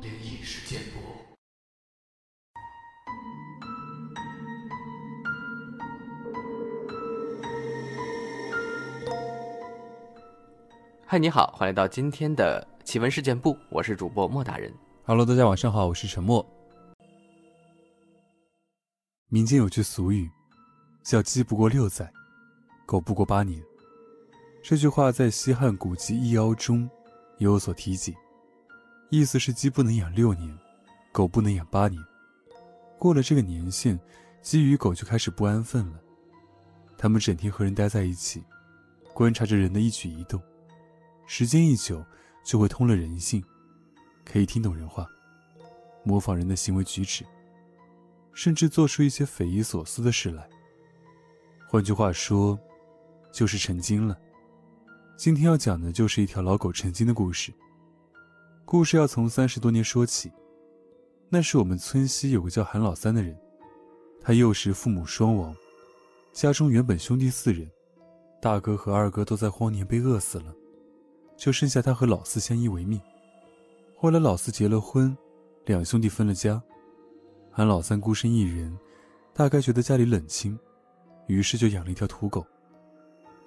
灵异事件簿。嗨，你好，欢迎来到今天的奇闻事件部，我是主播莫大人。Hello，大家晚上好，我是陈默。民间有句俗语，小“鸡不过六载，狗不过八年”。这句话在西汉古籍《易妖》中也有所提及，意思是鸡不能养六年，狗不能养八年。过了这个年限，鸡与狗就开始不安分了，它们整天和人待在一起，观察着人的一举一动，时间一久，就会通了人性。可以听懂人话，模仿人的行为举止，甚至做出一些匪夷所思的事来。换句话说，就是成精了。今天要讲的就是一条老狗成精的故事。故事要从三十多年说起，那是我们村西有个叫韩老三的人，他幼时父母双亡，家中原本兄弟四人，大哥和二哥都在荒年被饿死了，就剩下他和老四相依为命。后来老四结了婚，两兄弟分了家，韩老三孤身一人，大概觉得家里冷清，于是就养了一条土狗。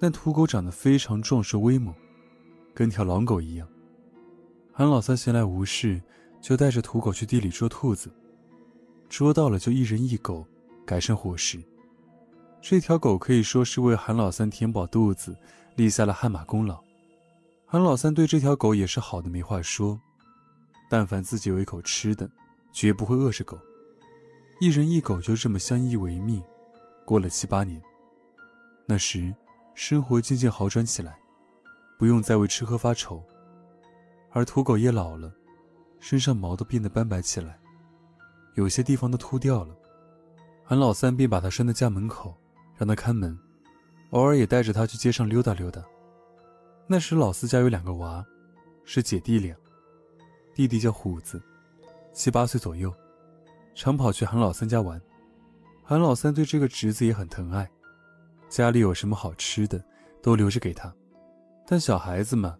但土狗长得非常壮硕威猛，跟条狼狗一样。韩老三闲来无事，就带着土狗去地里捉兔子，捉到了就一人一狗，改善伙食。这条狗可以说是为韩老三填饱肚子，立下了汗马功劳。韩老三对这条狗也是好的没话说。但凡自己有一口吃的，绝不会饿着狗。一人一狗就这么相依为命，过了七八年。那时，生活渐渐好转起来，不用再为吃喝发愁。而土狗也老了，身上毛都变得斑白起来，有些地方都秃掉了。韩老三便把它拴在家门口，让它看门，偶尔也带着它去街上溜达溜达。那时老四家有两个娃，是姐弟俩。弟弟叫虎子，七八岁左右，常跑去韩老三家玩。韩老三对这个侄子也很疼爱，家里有什么好吃的都留着给他。但小孩子嘛，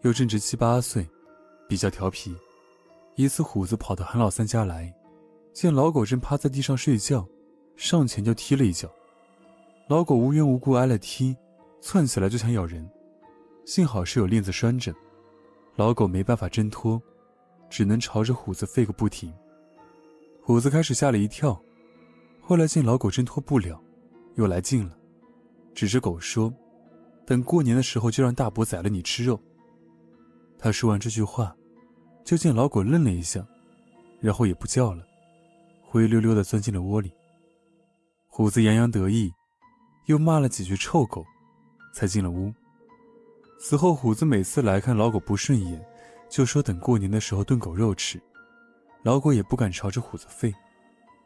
又正值七八岁，比较调皮。一次，虎子跑到韩老三家来，见老狗正趴在地上睡觉，上前就踢了一脚。老狗无缘无故挨了踢，窜起来就想咬人，幸好是有链子拴着，老狗没办法挣脱。只能朝着虎子吠个不停。虎子开始吓了一跳，后来见老狗挣脱不了，又来劲了，指着狗说：“等过年的时候就让大伯宰了你吃肉。”他说完这句话，就见老狗愣了一下，然后也不叫了，灰溜溜的钻进了窝里。虎子洋洋得意，又骂了几句臭狗，才进了屋。此后，虎子每次来看老狗不顺眼。就说等过年的时候炖狗肉吃，老狗也不敢朝着虎子吠，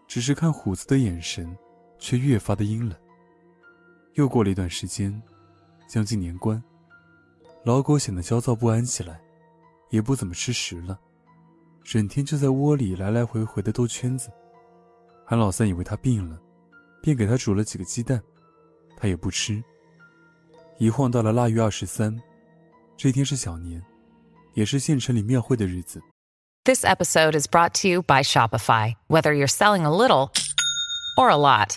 只是看虎子的眼神，却越发的阴冷。又过了一段时间，将近年关，老狗显得焦躁不安起来，也不怎么吃食了，整天就在窝里来来回回的兜圈子。韩老三以为他病了，便给他煮了几个鸡蛋，他也不吃。一晃到了腊月二十三，这天是小年。也是县城里庙会的日子。This episode is brought to you by Shopify. Whether you're selling a little or a lot,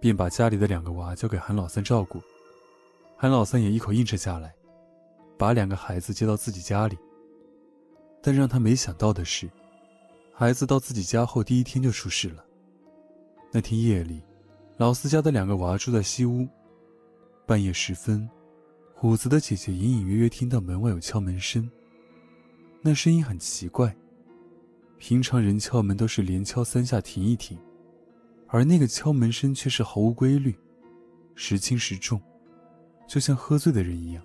便把家里的两个娃交给韩老三照顾。韩老三也一口应承下来，把两个孩子接到自己家里。但让他没想到的是，孩子到自己家后第一天就出事了。那天夜里，老四家的两个娃住在西屋，半夜时分，虎子的姐姐隐隐约约听到门外有敲门声，那声音很奇怪。平常人敲门都是连敲三下停一停，而那个敲门声却是毫无规律，时轻时重，就像喝醉的人一样。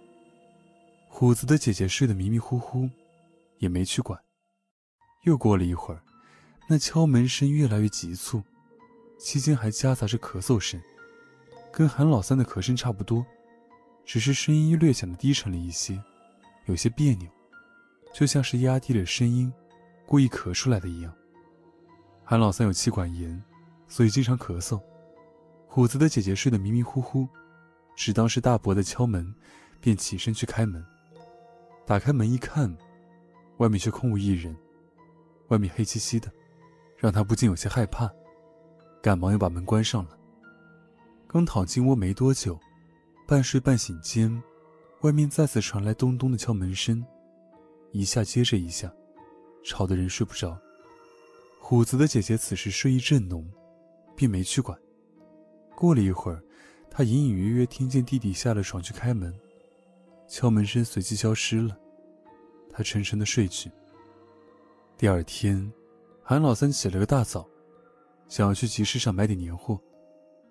虎子的姐姐睡得迷迷糊糊，也没去管。又过了一会儿，那敲门声越来越急促，期间还夹杂着咳嗽声，跟韩老三的咳声差不多，只是声音略显的低沉了一些，有些别扭，就像是压低了声音，故意咳出来的一样。韩老三有气管炎，所以经常咳嗽。虎子的姐姐睡得迷迷糊糊，只当是大伯的敲门，便起身去开门。打开门一看，外面却空无一人。外面黑漆漆的，让他不禁有些害怕，赶忙又把门关上了。刚躺进窝没多久，半睡半醒间，外面再次传来咚咚的敲门声，一下接着一下，吵得人睡不着。虎子的姐姐此时睡意正浓，并没去管。过了一会儿，她隐隐约约听见弟弟下了床去开门，敲门声随即消失了，她沉沉的睡去。第二天，韩老三起了个大早，想要去集市上买点年货，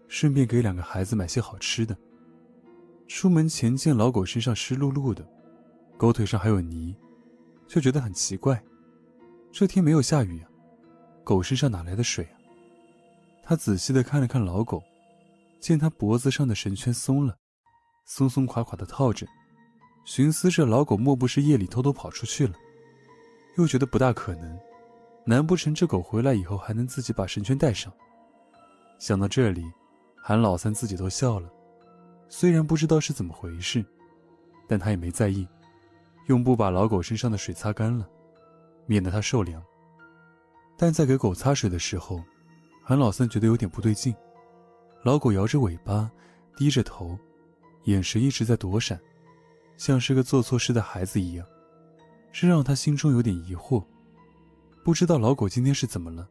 顺便给两个孩子买些好吃的。出门前见老狗身上湿漉漉的，狗腿上还有泥，就觉得很奇怪。这天没有下雨啊，狗身上哪来的水啊？他仔细的看了看老狗，见它脖子上的绳圈松了，松松垮垮的套着，寻思着老狗莫不是夜里偷偷跑出去了。又觉得不大可能，难不成这狗回来以后还能自己把绳圈带上？想到这里，韩老三自己都笑了。虽然不知道是怎么回事，但他也没在意，用布把老狗身上的水擦干了，免得它受凉。但在给狗擦水的时候，韩老三觉得有点不对劲。老狗摇着尾巴，低着头，眼神一直在躲闪，像是个做错事的孩子一样。这让他心中有点疑惑，不知道老狗今天是怎么了。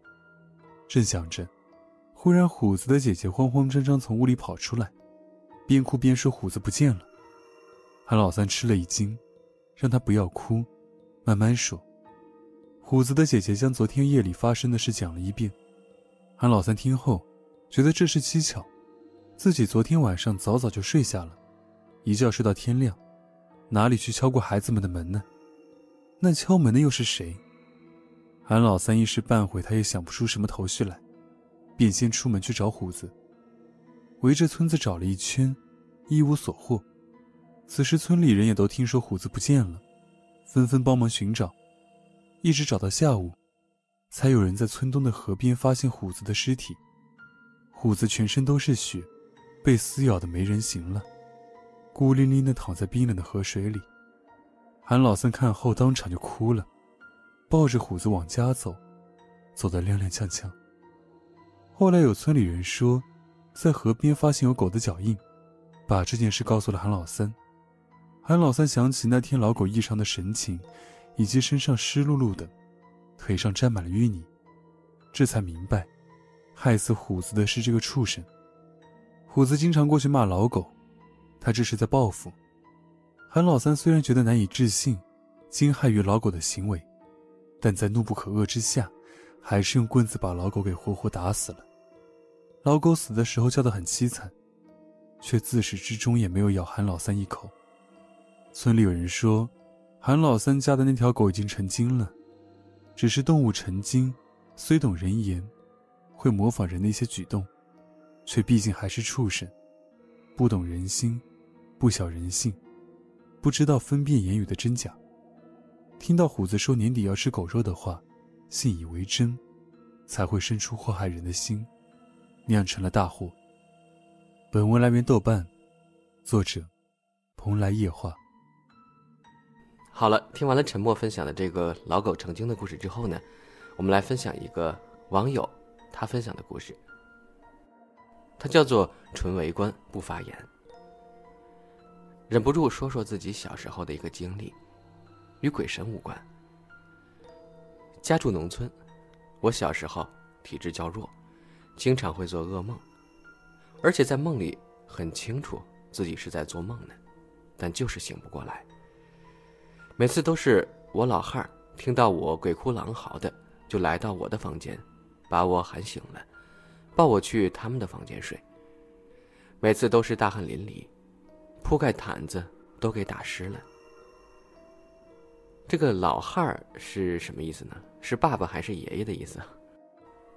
正想着，忽然虎子的姐姐慌慌张张从屋里跑出来，边哭边说：“虎子不见了。”韩老三吃了一惊，让他不要哭，慢慢说。虎子的姐姐将昨天夜里发生的事讲了一遍。韩老三听后，觉得这是蹊跷，自己昨天晚上早早就睡下了，一觉睡到天亮，哪里去敲过孩子们的门呢？那敲门的又是谁？韩老三一时半会他也想不出什么头绪来，便先出门去找虎子。围着村子找了一圈，一无所获。此时村里人也都听说虎子不见了，纷纷帮忙寻找，一直找到下午，才有人在村东的河边发现虎子的尸体。虎子全身都是血，被撕咬的没人形了，孤零零的躺在冰冷的河水里。韩老三看后当场就哭了，抱着虎子往家走，走得踉踉跄跄。后来有村里人说，在河边发现有狗的脚印，把这件事告诉了韩老三。韩老三想起那天老狗异常的神情，以及身上湿漉漉的，腿上沾满了淤泥，这才明白，害死虎子的是这个畜生。虎子经常过去骂老狗，他这是在报复。韩老三虽然觉得难以置信，惊骇于老狗的行为，但在怒不可遏之下，还是用棍子把老狗给活活打死了。老狗死的时候叫得很凄惨，却自始至终也没有咬韩老三一口。村里有人说，韩老三家的那条狗已经成精了，只是动物成精，虽懂人言，会模仿人的一些举动，却毕竟还是畜生，不懂人心，不晓人性。不知道分辨言语的真假，听到虎子说年底要吃狗肉的话，信以为真，才会生出祸害人的心，酿成了大祸。本文来源豆瓣，作者蓬莱夜话。好了，听完了沉默分享的这个老狗成精的故事之后呢，我们来分享一个网友他分享的故事。他叫做纯围观不发言。忍不住说说自己小时候的一个经历，与鬼神无关。家住农村，我小时候体质较弱，经常会做噩梦，而且在梦里很清楚自己是在做梦呢，但就是醒不过来。每次都是我老汉儿听到我鬼哭狼嚎的，就来到我的房间，把我喊醒了，抱我去他们的房间睡。每次都是大汗淋漓。铺盖毯子都给打湿了。这个老汉儿是什么意思呢？是爸爸还是爷爷的意思？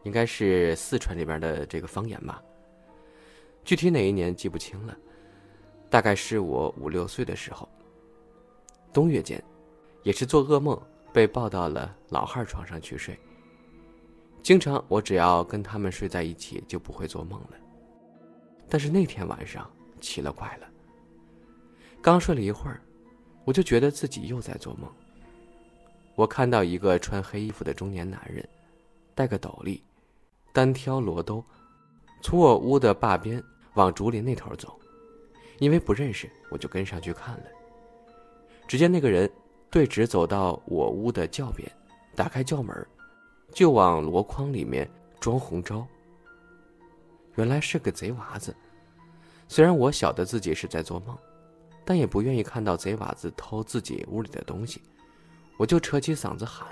应该是四川这边的这个方言吧。具体哪一年记不清了，大概是我五六岁的时候。冬月间，也是做噩梦，被抱到了老汉床上去睡。经常我只要跟他们睡在一起，就不会做梦了。但是那天晚上奇了怪了，刚睡了一会儿，我就觉得自己又在做梦。我看到一个穿黑衣服的中年男人，戴个斗笠，单挑罗兜，从我屋的坝边往竹林那头走。因为不认识，我就跟上去看了。只见那个人对直走到我屋的轿边，打开轿门。就往箩筐里面装红招。原来是个贼娃子。虽然我晓得自己是在做梦，但也不愿意看到贼娃子偷自己屋里的东西，我就扯起嗓子喊。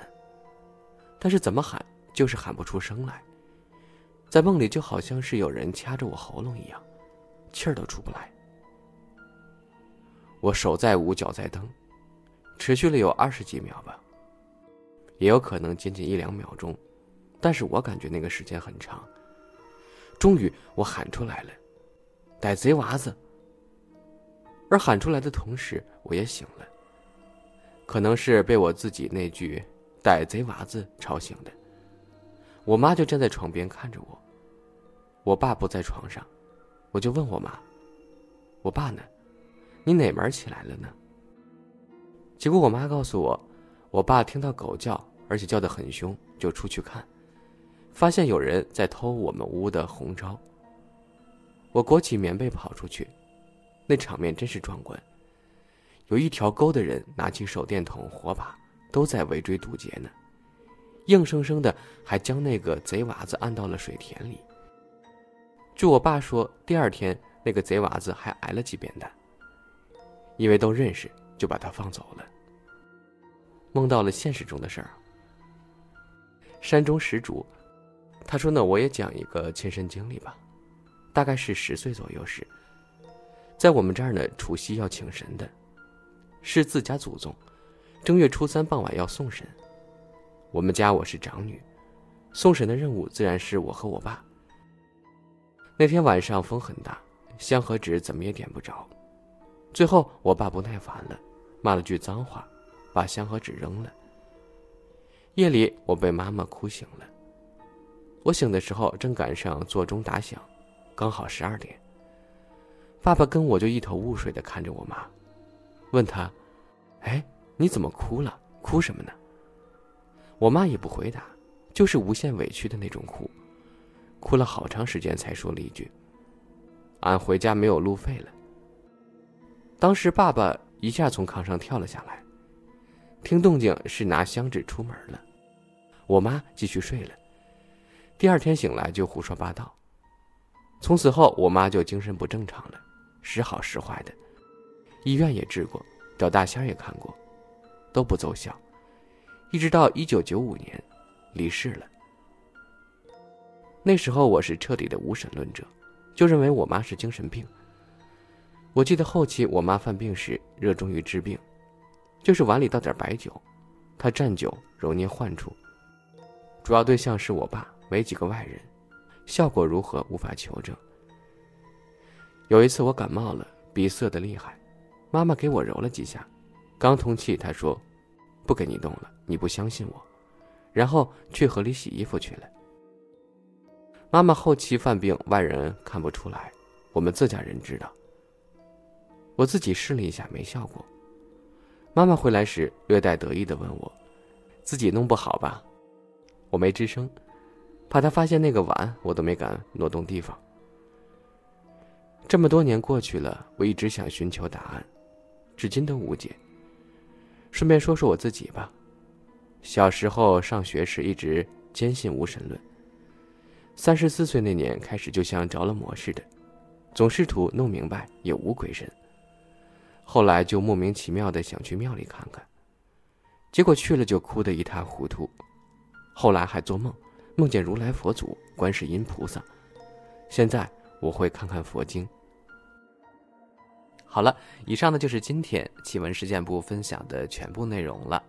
但是怎么喊就是喊不出声来，在梦里就好像是有人掐着我喉咙一样，气儿都出不来。我手在捂，脚在蹬，持续了有二十几秒吧。也有可能仅仅一两秒钟，但是我感觉那个时间很长。终于，我喊出来了：“逮贼娃子！”而喊出来的同时，我也醒了。可能是被我自己那句“逮贼娃子”吵醒的。我妈就站在床边看着我。我爸不在床上，我就问我妈：“我爸呢？你哪门起来了呢？”结果我妈告诉我，我爸听到狗叫。而且叫得很凶，就出去看，发现有人在偷我们屋的红招。我裹起棉被跑出去，那场面真是壮观。有一条沟的人拿起手电筒、火把，都在围追堵截呢，硬生生的还将那个贼娃子按到了水田里。据我爸说，第二天那个贼娃子还挨了几鞭打，因为都认识，就把他放走了。梦到了现实中的事儿。山中石主，他说呢，我也讲一个亲身经历吧。大概是十岁左右时，在我们这儿呢，除夕要请神的，是自家祖宗。正月初三傍晚要送神。我们家我是长女，送神的任务自然是我和我爸。那天晚上风很大，香和纸怎么也点不着。最后我爸不耐烦了，骂了句脏话，把香和纸扔了。夜里，我被妈妈哭醒了。我醒的时候正赶上座钟打响，刚好十二点。爸爸跟我就一头雾水的看着我妈，问他：“哎，你怎么哭了？哭什么呢？”我妈也不回答，就是无限委屈的那种哭，哭了好长时间才说了一句：“俺回家没有路费了。”当时爸爸一下从炕上跳了下来。听动静是拿香纸出门了，我妈继续睡了。第二天醒来就胡说八道。从此后，我妈就精神不正常了，时好时坏的，医院也治过，找大仙也看过，都不奏效。一直到一九九五年，离世了。那时候我是彻底的无神论者，就认为我妈是精神病。我记得后期我妈犯病时，热衷于治病。就是碗里倒点白酒，她蘸酒揉捏患处。主要对象是我爸，没几个外人，效果如何无法求证。有一次我感冒了，鼻塞的厉害，妈妈给我揉了几下，刚通气，她说：“不给你动了，你不相信我。”然后去河里洗衣服去了。妈妈后期犯病，外人看不出来，我们自家人知道。我自己试了一下，没效果。妈妈回来时，略带得意的问我：“自己弄不好吧？”我没吱声，怕她发现那个碗，我都没敢挪动地方。这么多年过去了，我一直想寻求答案，至今都无解。顺便说说我自己吧，小时候上学时一直坚信无神论。三十四岁那年开始，就像着了魔似的，总试图弄明白有无鬼神。后来就莫名其妙的想去庙里看看，结果去了就哭得一塌糊涂。后来还做梦，梦见如来佛祖、观世音菩萨。现在我会看看佛经。好了，以上呢就是今天奇闻事件部分享的全部内容了。